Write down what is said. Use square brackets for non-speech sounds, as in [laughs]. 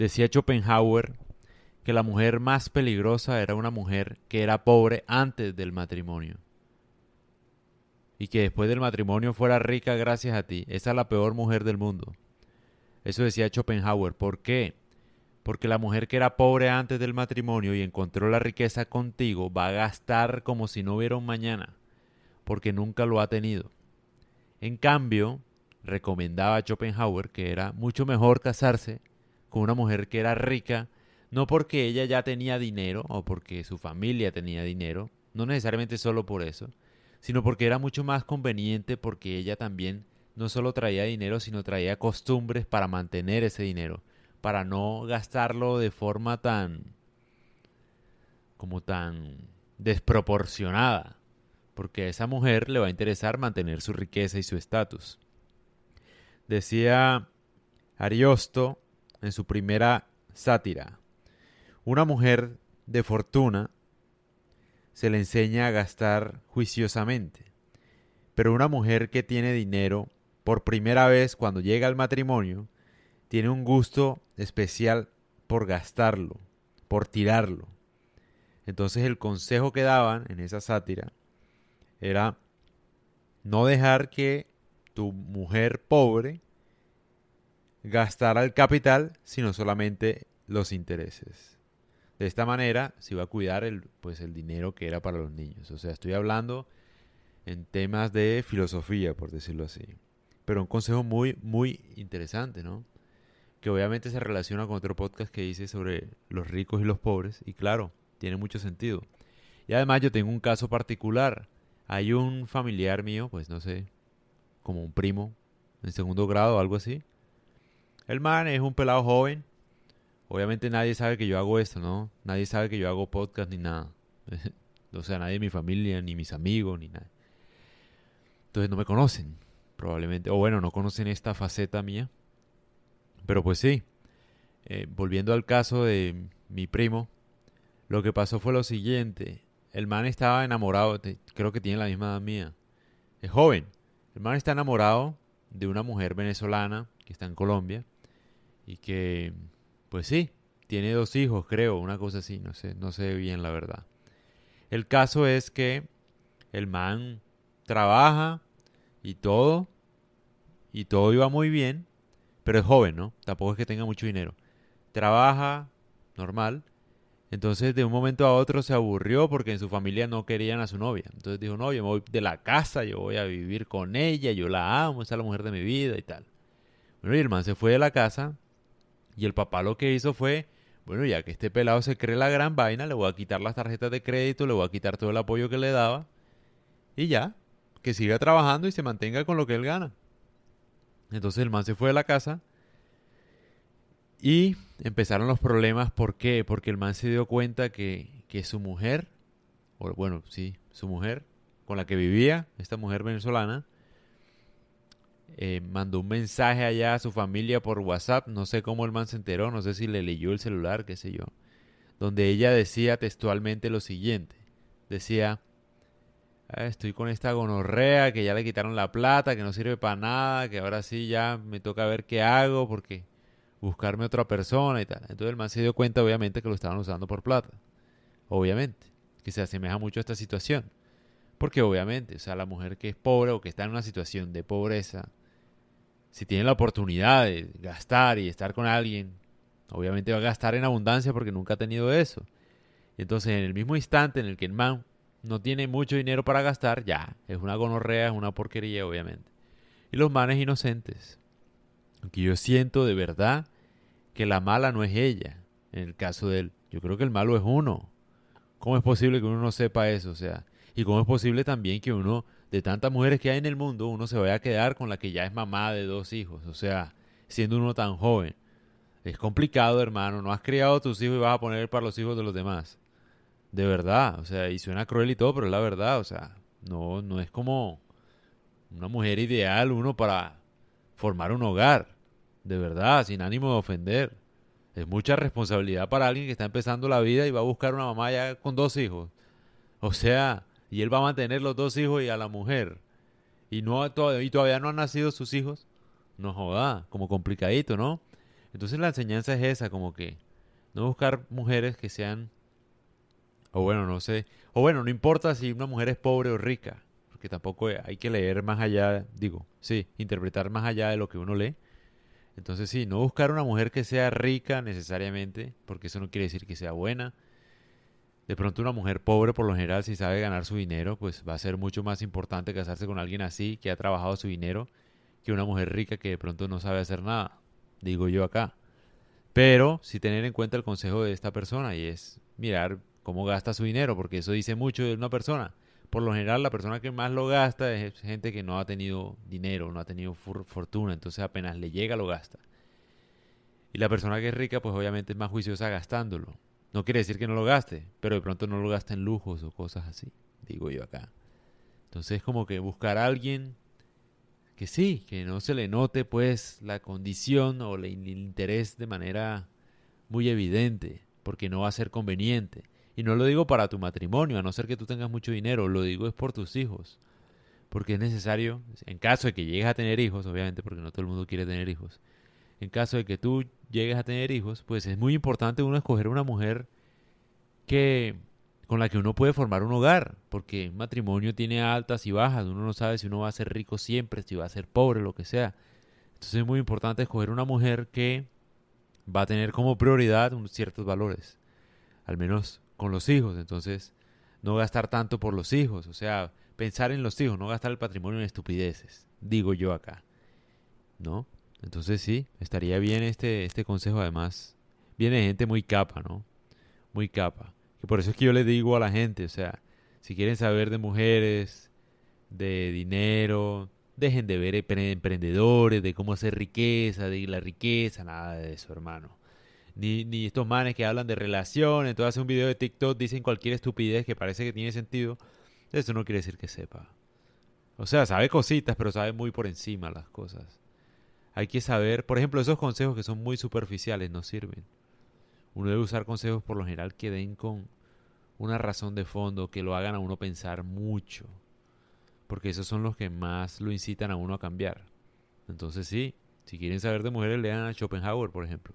Decía Schopenhauer que la mujer más peligrosa era una mujer que era pobre antes del matrimonio. Y que después del matrimonio fuera rica gracias a ti. Esa es la peor mujer del mundo. Eso decía Schopenhauer. ¿Por qué? Porque la mujer que era pobre antes del matrimonio y encontró la riqueza contigo va a gastar como si no hubiera un mañana, porque nunca lo ha tenido. En cambio, recomendaba Schopenhauer que era mucho mejor casarse con una mujer que era rica, no porque ella ya tenía dinero o porque su familia tenía dinero, no necesariamente solo por eso, sino porque era mucho más conveniente porque ella también no solo traía dinero, sino traía costumbres para mantener ese dinero, para no gastarlo de forma tan como tan desproporcionada, porque a esa mujer le va a interesar mantener su riqueza y su estatus. Decía Ariosto en su primera sátira, una mujer de fortuna se le enseña a gastar juiciosamente, pero una mujer que tiene dinero por primera vez cuando llega al matrimonio, tiene un gusto especial por gastarlo, por tirarlo. Entonces el consejo que daban en esa sátira era no dejar que tu mujer pobre gastara el capital, sino solamente los intereses. De esta manera se iba a cuidar el, pues, el dinero que era para los niños. O sea, estoy hablando en temas de filosofía, por decirlo así. Pero un consejo muy, muy interesante, ¿no? Que obviamente se relaciona con otro podcast que hice sobre los ricos y los pobres. Y claro, tiene mucho sentido. Y además yo tengo un caso particular. Hay un familiar mío, pues no sé, como un primo, en segundo grado o algo así. El man es un pelado joven. Obviamente nadie sabe que yo hago esto, ¿no? Nadie sabe que yo hago podcast ni nada. [laughs] o sea, nadie de mi familia, ni mis amigos, ni nada. Entonces no me conocen probablemente, o bueno, no conocen esta faceta mía. Pero pues sí, eh, volviendo al caso de mi primo, lo que pasó fue lo siguiente. El man estaba enamorado, creo que tiene la misma edad mía. Es joven. El man está enamorado de una mujer venezolana que está en Colombia y que, pues sí, tiene dos hijos, creo, una cosa así, no sé, no sé bien la verdad. El caso es que el man trabaja, y todo, y todo iba muy bien, pero es joven, ¿no? Tampoco es que tenga mucho dinero. Trabaja normal, entonces de un momento a otro se aburrió porque en su familia no querían a su novia. Entonces dijo, no, yo me voy de la casa, yo voy a vivir con ella, yo la amo, esa es la mujer de mi vida y tal. Bueno, y el man se fue de la casa y el papá lo que hizo fue, bueno, ya que este pelado se cree la gran vaina, le voy a quitar las tarjetas de crédito, le voy a quitar todo el apoyo que le daba y ya, que siga trabajando y se mantenga con lo que él gana. Entonces el man se fue de la casa y empezaron los problemas. ¿Por qué? Porque el man se dio cuenta que, que su mujer, bueno, sí, su mujer con la que vivía, esta mujer venezolana, eh, mandó un mensaje allá a su familia por WhatsApp, no sé cómo el man se enteró, no sé si le leyó el celular, qué sé yo, donde ella decía textualmente lo siguiente, decía, Ah, estoy con esta gonorrea que ya le quitaron la plata, que no sirve para nada, que ahora sí ya me toca ver qué hago porque buscarme otra persona y tal. Entonces el man se dio cuenta obviamente que lo estaban usando por plata. Obviamente, que se asemeja mucho a esta situación. Porque obviamente, o sea, la mujer que es pobre o que está en una situación de pobreza, si tiene la oportunidad de gastar y estar con alguien, obviamente va a gastar en abundancia porque nunca ha tenido eso. Entonces en el mismo instante en el que el man no tiene mucho dinero para gastar, ya, es una gonorrea, es una porquería, obviamente. Y los manes inocentes. Aunque yo siento de verdad que la mala no es ella, en el caso de él. Yo creo que el malo es uno. ¿Cómo es posible que uno no sepa eso? O sea, y cómo es posible también que uno, de tantas mujeres que hay en el mundo, uno se vaya a quedar con la que ya es mamá de dos hijos. O sea, siendo uno tan joven. Es complicado, hermano. No has criado a tus hijos y vas a poner para los hijos de los demás. De verdad, o sea, y suena cruel y todo, pero es la verdad, o sea, no, no es como una mujer ideal uno para formar un hogar, de verdad, sin ánimo de ofender. Es mucha responsabilidad para alguien que está empezando la vida y va a buscar una mamá ya con dos hijos. O sea, y él va a mantener los dos hijos y a la mujer. Y, no, y todavía no han nacido sus hijos. No joda, como complicadito, ¿no? Entonces la enseñanza es esa, como que no buscar mujeres que sean, o bueno, no sé, o bueno, no importa si una mujer es pobre o rica, porque tampoco hay que leer más allá, digo, sí, interpretar más allá de lo que uno lee. Entonces sí, no buscar una mujer que sea rica necesariamente, porque eso no quiere decir que sea buena. De pronto una mujer pobre por lo general si sabe ganar su dinero, pues va a ser mucho más importante casarse con alguien así, que ha trabajado su dinero, que una mujer rica que de pronto no sabe hacer nada, digo yo acá. Pero sí tener en cuenta el consejo de esta persona y es mirar cómo gasta su dinero, porque eso dice mucho de una persona. Por lo general, la persona que más lo gasta es gente que no ha tenido dinero, no ha tenido fortuna, entonces apenas le llega lo gasta. Y la persona que es rica, pues obviamente es más juiciosa gastándolo. No quiere decir que no lo gaste, pero de pronto no lo gasta en lujos o cosas así, digo yo acá. Entonces como que buscar a alguien que sí, que no se le note pues la condición o el interés de manera muy evidente, porque no va a ser conveniente. Y no lo digo para tu matrimonio, a no ser que tú tengas mucho dinero, lo digo es por tus hijos. Porque es necesario, en caso de que llegues a tener hijos, obviamente, porque no todo el mundo quiere tener hijos, en caso de que tú llegues a tener hijos, pues es muy importante uno escoger una mujer que con la que uno puede formar un hogar, porque matrimonio tiene altas y bajas, uno no sabe si uno va a ser rico siempre, si va a ser pobre, lo que sea. Entonces es muy importante escoger una mujer que va a tener como prioridad ciertos valores, al menos con los hijos, entonces no gastar tanto por los hijos, o sea, pensar en los hijos, no gastar el patrimonio en estupideces, digo yo acá, ¿no? Entonces sí, estaría bien este, este consejo, además, viene gente muy capa, ¿no? Muy capa. Y por eso es que yo le digo a la gente, o sea, si quieren saber de mujeres, de dinero, dejen de ver emprendedores, de cómo hacer riqueza, de la riqueza, nada de eso, hermano. Ni, ni estos manes que hablan de relaciones, entonces hacen un video de TikTok, dicen cualquier estupidez que parece que tiene sentido. Eso no quiere decir que sepa. O sea, sabe cositas, pero sabe muy por encima las cosas. Hay que saber, por ejemplo, esos consejos que son muy superficiales no sirven. Uno debe usar consejos por lo general que den con una razón de fondo, que lo hagan a uno pensar mucho. Porque esos son los que más lo incitan a uno a cambiar. Entonces sí, si quieren saber de mujeres, lean a Schopenhauer, por ejemplo.